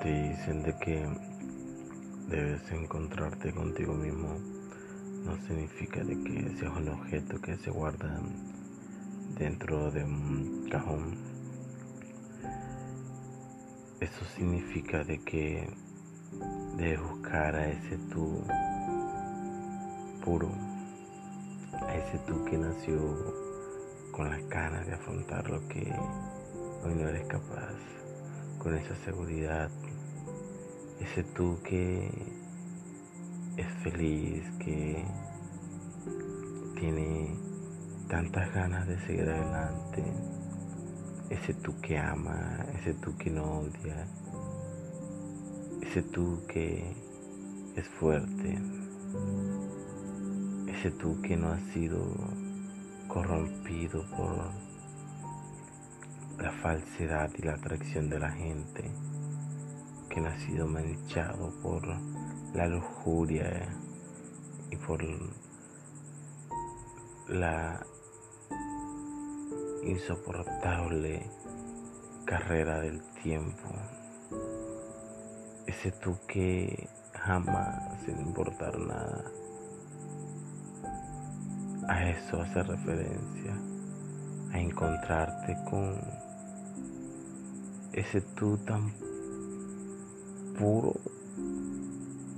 te dicen de que debes encontrarte contigo mismo, no significa de que seas un objeto que se guarda dentro de un cajón. Eso significa de que debes buscar a ese tú puro, a ese tú que nació con las ganas de afrontar lo que hoy no eres capaz con esa seguridad, ese tú que es feliz, que tiene tantas ganas de seguir adelante, ese tú que ama, ese tú que no odia, ese tú que es fuerte, ese tú que no ha sido corrompido por la falsedad y la atracción de la gente, que ha sido manchado por la lujuria y por la insoportable carrera del tiempo. Ese tú que jamás, sin importar nada, a eso hace referencia, a encontrarte con ese tú tan puro,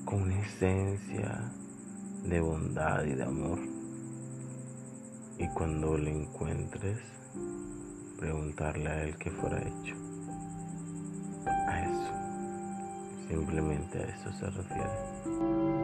con esencia de bondad y de amor. Y cuando lo encuentres, preguntarle a él qué fuera hecho. A eso, simplemente a eso se refiere.